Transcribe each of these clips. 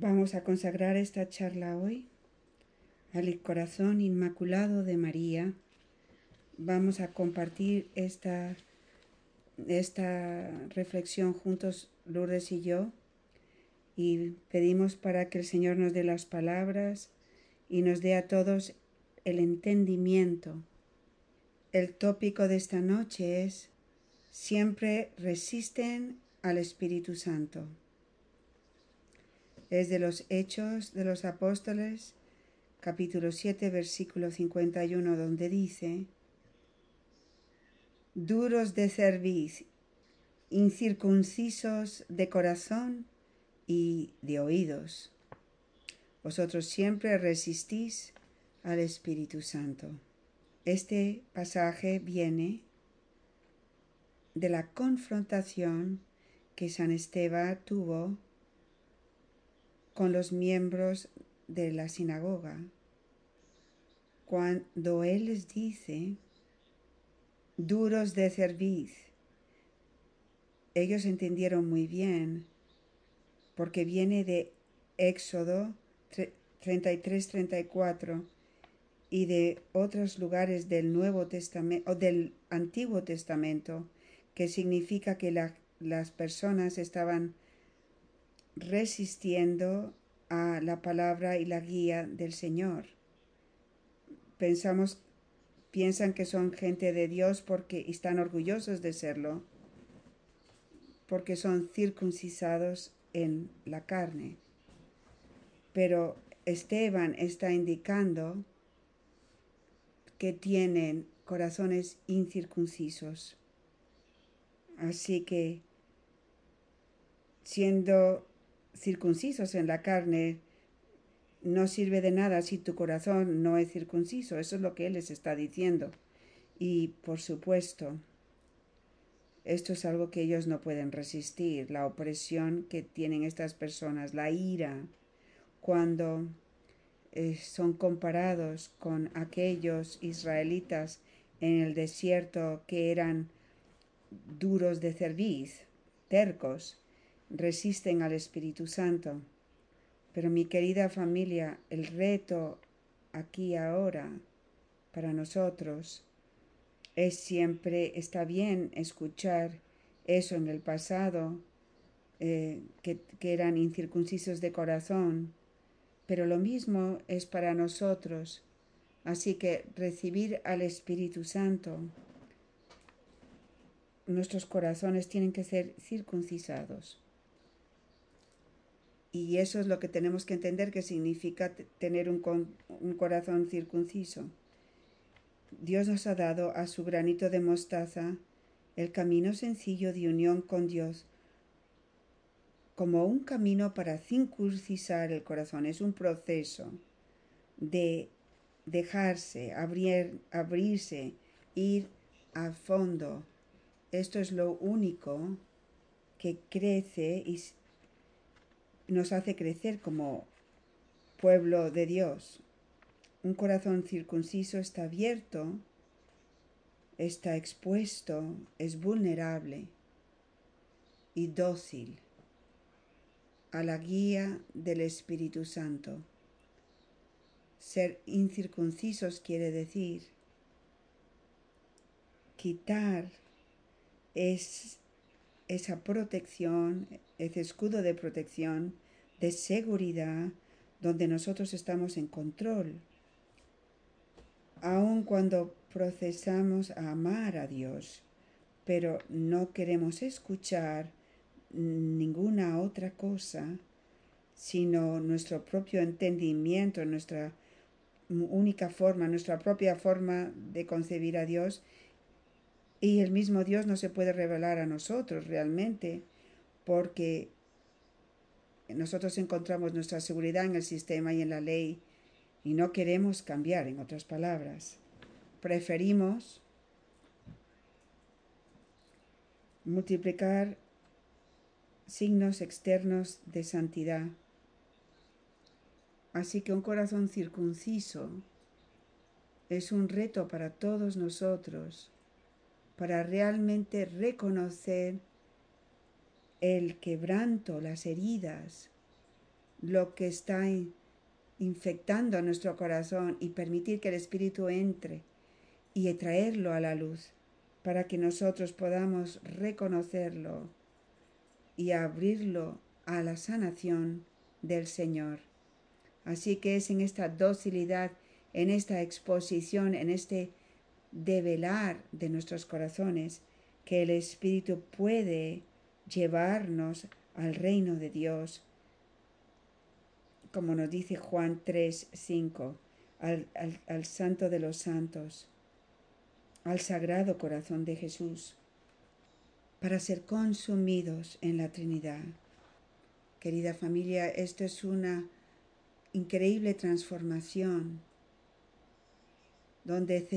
Vamos a consagrar esta charla hoy al corazón inmaculado de María. Vamos a compartir esta, esta reflexión juntos, Lourdes y yo, y pedimos para que el Señor nos dé las palabras y nos dé a todos el entendimiento. El tópico de esta noche es siempre resisten al Espíritu Santo es de los Hechos de los Apóstoles, capítulo 7, versículo 51, donde dice, duros de cerviz, incircuncisos de corazón y de oídos. Vosotros siempre resistís al Espíritu Santo. Este pasaje viene de la confrontación que San Esteban tuvo con los miembros de la sinagoga. Cuando Él les dice, duros de cerviz, ellos entendieron muy bien, porque viene de Éxodo 33-34 y de otros lugares del Nuevo Testamento o del Antiguo Testamento, que significa que las personas estaban resistiendo a la palabra y la guía del Señor. Pensamos, piensan que son gente de Dios porque están orgullosos de serlo, porque son circuncisados en la carne. Pero Esteban está indicando que tienen corazones incircuncisos. Así que, siendo circuncisos en la carne, no sirve de nada si tu corazón no es circunciso. Eso es lo que Él les está diciendo. Y por supuesto, esto es algo que ellos no pueden resistir, la opresión que tienen estas personas, la ira, cuando eh, son comparados con aquellos israelitas en el desierto que eran duros de cerviz, tercos, resisten al Espíritu Santo. Pero mi querida familia, el reto aquí ahora para nosotros es siempre, está bien escuchar eso en el pasado, eh, que, que eran incircuncisos de corazón, pero lo mismo es para nosotros. Así que recibir al Espíritu Santo, nuestros corazones tienen que ser circuncisados. Y eso es lo que tenemos que entender que significa tener un, corazón circunciso. Dios nos ha dado a su granito de mostaza el camino sencillo de unión con Dios como un camino para circuncisar el corazón. Es un proceso de dejarse, abrir, abrirse, ir a fondo. Esto es lo único que crece y nos hace crecer como pueblo de Dios. Un corazón circunciso está abierto, está expuesto, es vulnerable y dócil a la guía del Espíritu Santo. Ser incircuncisos quiere decir quitar es esa protección, ese escudo de protección, de seguridad, donde nosotros estamos en control. Aun cuando procesamos a amar a Dios, pero no queremos escuchar ninguna otra cosa, sino nuestro propio entendimiento, nuestra única forma, nuestra propia forma de concebir a Dios y el mismo Dios no se puede revelar a nosotros realmente porque nosotros encontramos nuestra seguridad en el sistema y en la ley y no queremos cambiar, en otras palabras. Preferimos multiplicar signos externos de santidad. Así que un corazón circunciso es un reto para todos nosotros para realmente reconocer el quebranto, las heridas lo que está infectando nuestro corazón y permitir que el Espíritu entre y traerlo a la luz para que nosotros podamos reconocerlo y abrirlo a la sanación del Señor. Así que es en esta docilidad, en esta exposición, en este develar de nuestros corazones, que el Espíritu puede llevarnos al reino de Dios, como nos dice Juan 3, 5, al, al Santo de los Santos, al Sagrado Corazón de Jesús, para ser consumidos en la Trinidad. Querida familia, esto es una increíble transformación donde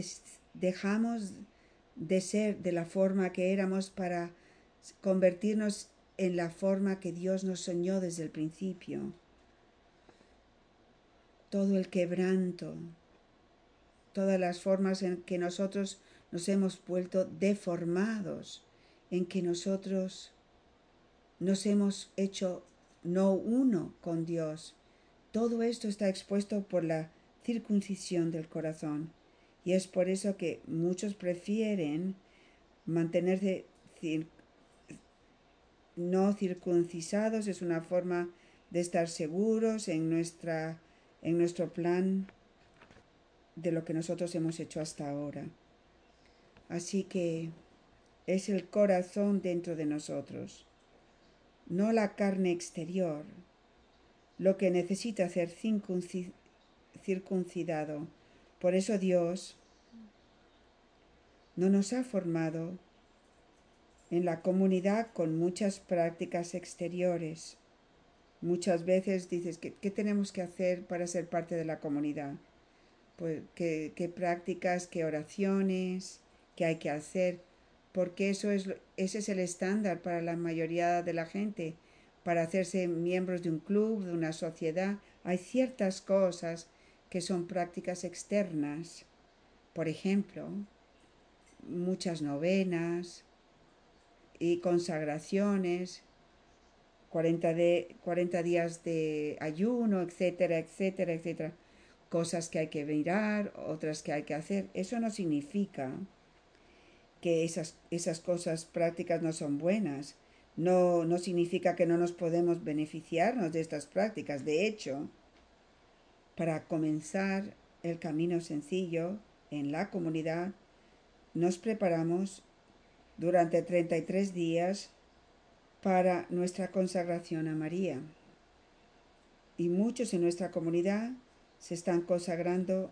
dejamos de ser de la forma que éramos para convertirnos en la forma que Dios nos soñó desde el principio. Todo el quebranto, todas las formas en que nosotros nos hemos vuelto deformados, en que nosotros nos hemos hecho no uno con Dios. Todo esto está expuesto por la circuncisión del corazón. Y es por eso que muchos prefieren mantenerse no circuncisados. Es una forma de estar seguros en, nuestra, en nuestro plan de lo que nosotros hemos hecho hasta ahora. Así que es el corazón dentro de nosotros, no la carne exterior, lo que necesita ser circuncidado por eso Dios no nos ha formado en la comunidad con muchas prácticas exteriores. Muchas veces dices, ¿qué, tenemos que hacer para ser parte de la comunidad? Pues, ¿qué, ¿qué, prácticas, qué oraciones, qué hay que hacer? Porque eso es, ese es el estándar para la mayoría de la gente. Para hacerse miembros de un club, de una sociedad, hay ciertas cosas que son prácticas externas. Por ejemplo, muchas novenas y consagraciones, 40, de, 40 días de ayuno, etcétera, etcétera, etcétera. Cosas que hay que mirar, otras que hay que hacer. Eso no significa que esas, esas cosas prácticas no son buenas. No, no significa que no nos podemos beneficiarnos de estas prácticas. De hecho, para comenzar el camino sencillo en la comunidad, nos preparamos durante 33 días para nuestra consagración a María. Y muchos en nuestra comunidad se están consagrando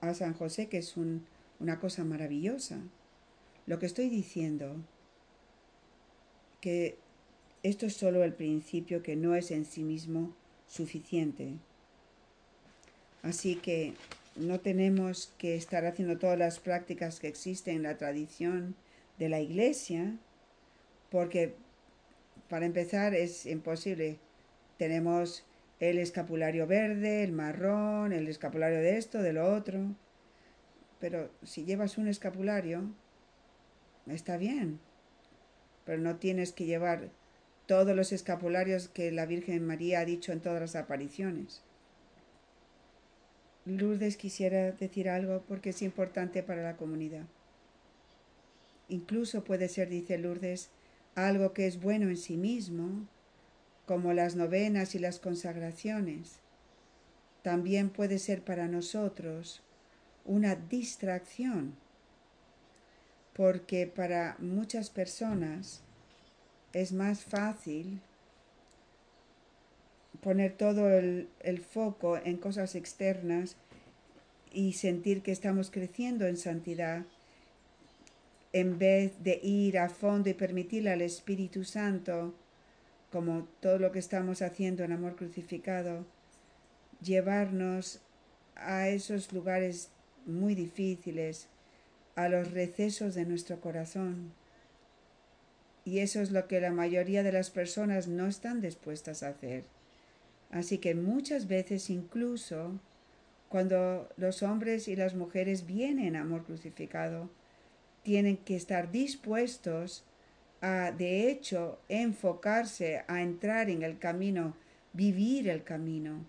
a San José, que es una cosa maravillosa. Lo que estoy diciendo, que esto es solo el principio que no es en sí mismo suficiente. Así que no tenemos que estar haciendo todas las prácticas que existen en la tradición de la iglesia, porque para empezar es imposible. Tenemos el escapulario verde, el marrón, el escapulario de esto, de lo otro. Pero si llevas un escapulario, está bien. Pero no tienes que llevar todos los escapularios que la Virgen María ha dicho en todas las apariciones. Lourdes quisiera decir algo porque es importante para la comunidad. Incluso puede ser, dice Lourdes, algo que es bueno en sí mismo, como las novenas y las consagraciones. También puede ser para nosotros una distracción, porque para muchas personas es más fácil poner todo el, foco en cosas externas y sentir que estamos creciendo en santidad en vez de ir a fondo y permitirle al Espíritu Santo, como todo lo que estamos haciendo en amor crucificado, llevarnos a esos lugares muy difíciles, a los recesos de nuestro corazón. Y eso es lo que la mayoría de las personas no están dispuestas a hacer. Así que muchas veces incluso cuando los hombres y las mujeres vienen a amor crucificado, tienen que estar dispuestos a, de hecho, enfocarse a entrar en el camino vivir el camino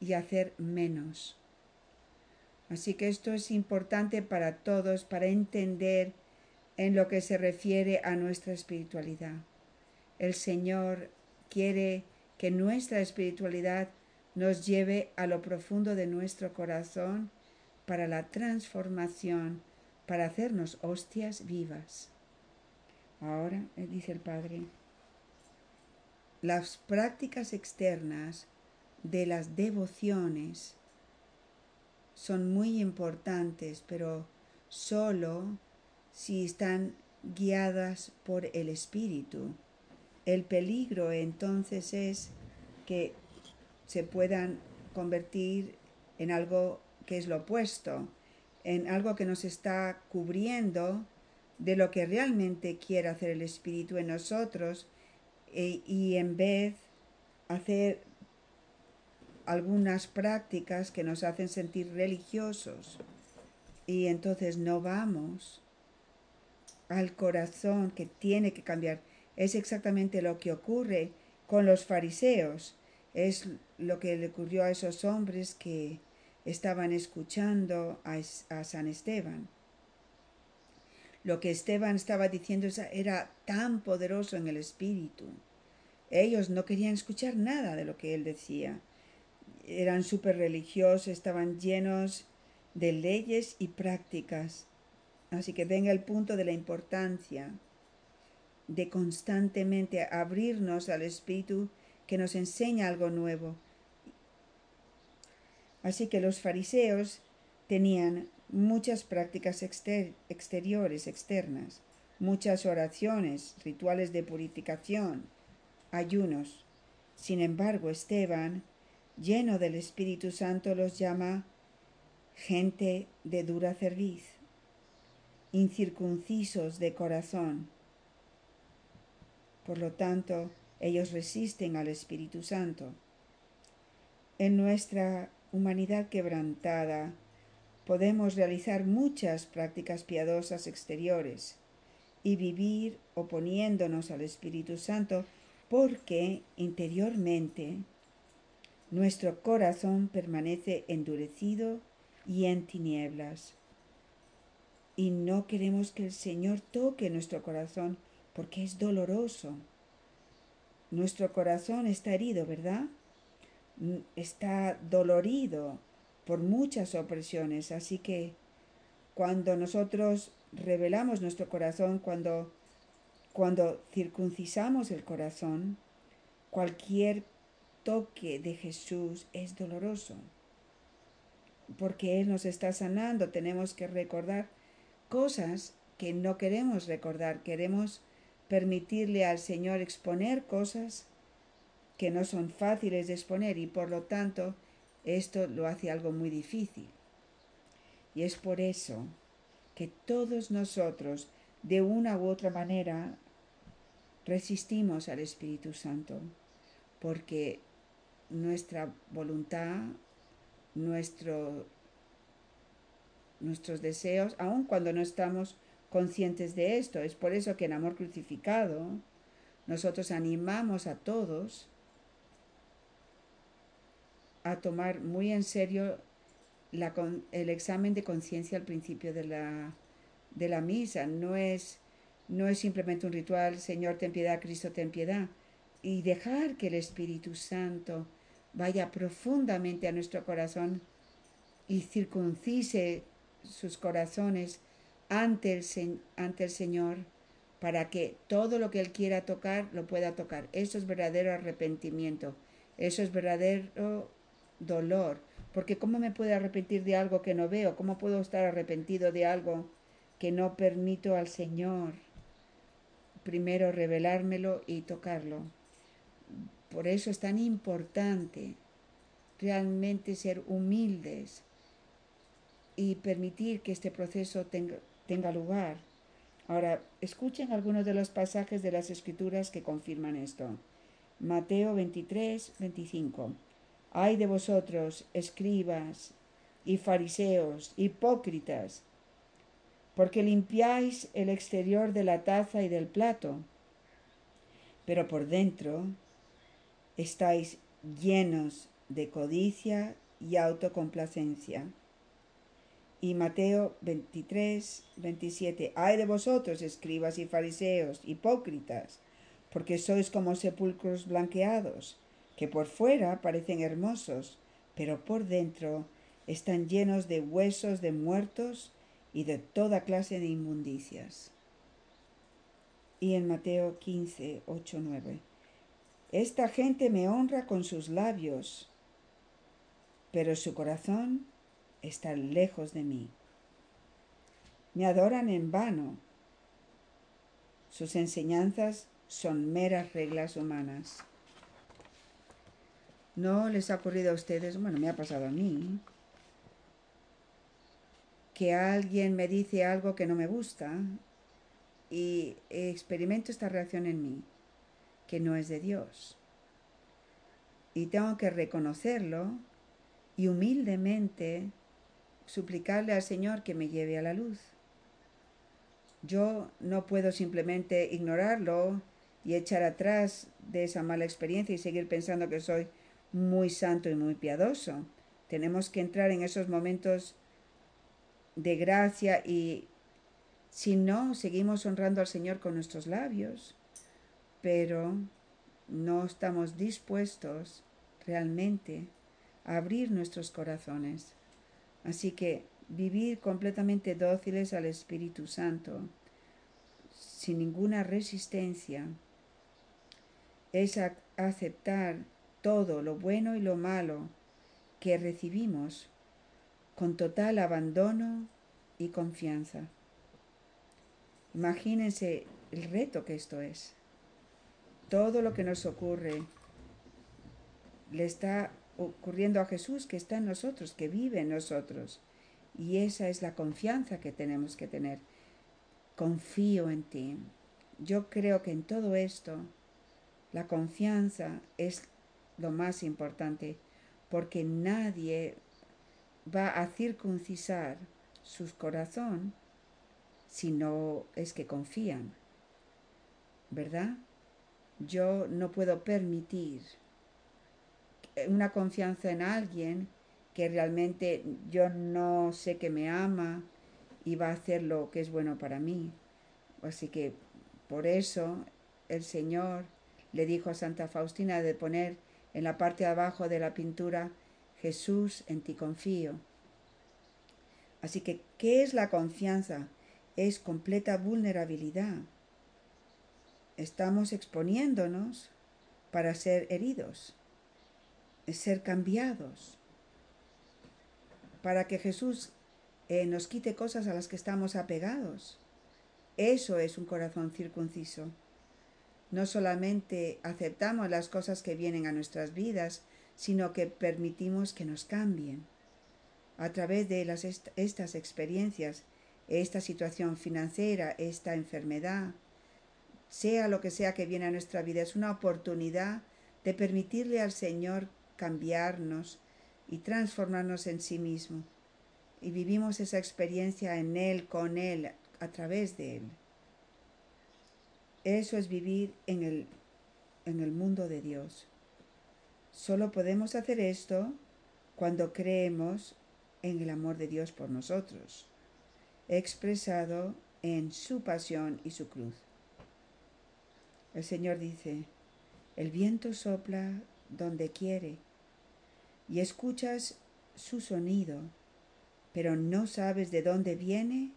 y hacer menos. Así que esto es importante para todos, para entender en lo que se refiere a nuestra espiritualidad. El Señor quiere que nuestra espiritualidad nos lleve a lo profundo de nuestro corazón para la transformación, para hacernos hostias vivas. Ahora, eh, dice el Padre, las prácticas externas de las devociones son muy importantes, pero solo si están guiadas por el Espíritu. El peligro entonces es que se puedan convertir en algo que es lo opuesto, en algo que nos está cubriendo de lo que realmente quiere hacer el Espíritu en nosotros e, y en vez hacer algunas prácticas que nos hacen sentir religiosos y entonces no vamos al corazón que tiene que cambiar. Es exactamente lo que ocurre con los fariseos. Es lo que le ocurrió a esos hombres que estaban escuchando a, San Esteban. Lo que Esteban estaba diciendo era tan poderoso en el espíritu. Ellos no querían escuchar nada de lo que él decía eran súper religiosos, estaban llenos de leyes y prácticas. Así que venga el punto de la importancia de constantemente abrirnos al Espíritu que nos enseña algo nuevo. Así que los fariseos tenían muchas prácticas exteriores, externas, muchas oraciones, rituales de purificación, ayunos. Sin embargo, Esteban lleno del Espíritu Santo, los llama gente de dura cerviz, incircuncisos de corazón. Por lo tanto, ellos resisten al Espíritu Santo. En nuestra humanidad quebrantada, podemos realizar muchas prácticas piadosas exteriores y vivir oponiéndonos al Espíritu Santo porque interiormente nuestro corazón permanece endurecido y en tinieblas. Y no queremos que el Señor toque nuestro corazón porque es doloroso. Nuestro corazón está herido, ¿verdad? Está dolorido por muchas opresiones. Así que cuando nosotros revelamos nuestro corazón, cuando, cuando circuncisamos el corazón, cualquier toque de Jesús es doloroso, porque Él nos está sanando. Tenemos que recordar cosas que no queremos recordar, queremos permitirle al Señor exponer cosas que no son fáciles de exponer y por lo tanto esto lo hace algo muy difícil. Y es por eso que todos nosotros, de una u otra manera, resistimos al Espíritu Santo, porque nuestra voluntad, nuestro, nuestros deseos, aun cuando no estamos conscientes de esto. Es por eso que en Amor Crucificado nosotros animamos a todos a tomar muy en serio el examen de conciencia al principio de la, de la misa. No es, no es simplemente un ritual, Señor, ten piedad, Cristo, ten piedad. Y dejar que el Espíritu Santo vaya profundamente a nuestro corazón y circuncise sus corazones ante el, Señor para que todo lo que Él quiera tocar lo pueda tocar. Eso es verdadero arrepentimiento, eso es verdadero dolor, porque ¿cómo me puedo arrepentir de algo que no veo? ¿Cómo puedo estar arrepentido de algo que no permito al Señor primero revelármelo y tocarlo? Por eso es tan importante realmente ser humildes y permitir que este proceso tenga, lugar. Ahora, escuchen algunos de los pasajes de las escrituras que confirman esto. Mateo 23, 25. Ay de vosotros, escribas y fariseos, hipócritas, porque limpiáis el exterior de la taza y del plato, pero por dentro estáis llenos de codicia y autocomplacencia. Y Mateo 23, 27. Ay de vosotros, escribas y fariseos, hipócritas, porque sois como sepulcros blanqueados, que por fuera parecen hermosos, pero por dentro están llenos de huesos de muertos y de toda clase de inmundicias. Y en Mateo 15, 8, 9. Esta gente me honra con sus labios, pero su corazón está lejos de mí. Me adoran en vano. Sus enseñanzas son meras reglas humanas. ¿No les ha ocurrido a ustedes? Bueno, me ha pasado a mí. Que alguien me dice algo que no me gusta y experimento esta reacción en mí, que no es de Dios. Y tengo que reconocerlo y humildemente suplicarle al Señor que me lleve a la luz. Yo no puedo simplemente ignorarlo y echar atrás de esa mala experiencia y seguir pensando que soy muy santo y muy piadoso. Tenemos que entrar en esos momentos de gracia y si no, seguimos honrando al Señor con nuestros labios, pero no estamos dispuestos realmente a abrir nuestros corazones. Así que vivir completamente dóciles al Espíritu Santo, sin ninguna resistencia, es aceptar todo lo bueno y lo malo que recibimos con total abandono y confianza. Imagínense el reto que esto es. Todo lo que nos ocurre le está ocurriendo a Jesús que está en nosotros, que vive en nosotros. Y esa es la confianza que tenemos que tener. Confío en ti. Yo creo que en todo esto la confianza es lo más importante porque nadie va a circuncisar su corazón si no es que confían. ¿Verdad? Yo no puedo permitir una confianza en alguien que realmente yo no sé que me ama y va a hacer lo que es bueno para mí. Así que por eso el Señor le dijo a Santa Faustina de poner en la parte de abajo de la pintura Jesús, en ti confío. Así que, ¿qué es la confianza? Es completa vulnerabilidad. Estamos exponiéndonos para ser heridos ser cambiados, para que Jesús eh, nos quite cosas a las que estamos apegados. Eso es un corazón circunciso. No solamente aceptamos las cosas que vienen a nuestras vidas, sino que permitimos que nos cambien. A través de estas experiencias, esta situación financiera, esta enfermedad, sea lo que sea que viene a nuestra vida, es una oportunidad de permitirle al Señor cambiarnos y transformarnos en sí mismo. Y vivimos esa experiencia en Él, con Él, a través de Él. Eso es vivir en el, en el mundo de Dios. Solo podemos hacer esto cuando creemos en el amor de Dios por nosotros, expresado en su pasión y su cruz. El Señor dice, el viento sopla donde quiere y escuchas su sonido, pero no sabes de dónde viene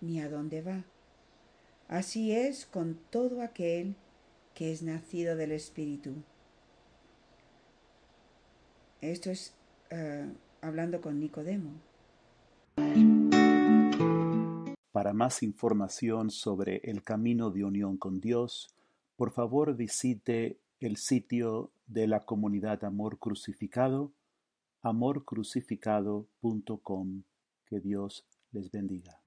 ni a dónde va. Así es con todo aquel que es nacido del Espíritu. Esto es uh, hablando con Nicodemo. Para más información sobre el camino de unión con Dios, por favor visite el sitio de la comunidad Amor Crucificado amorcrucificado.com. Que Dios les bendiga.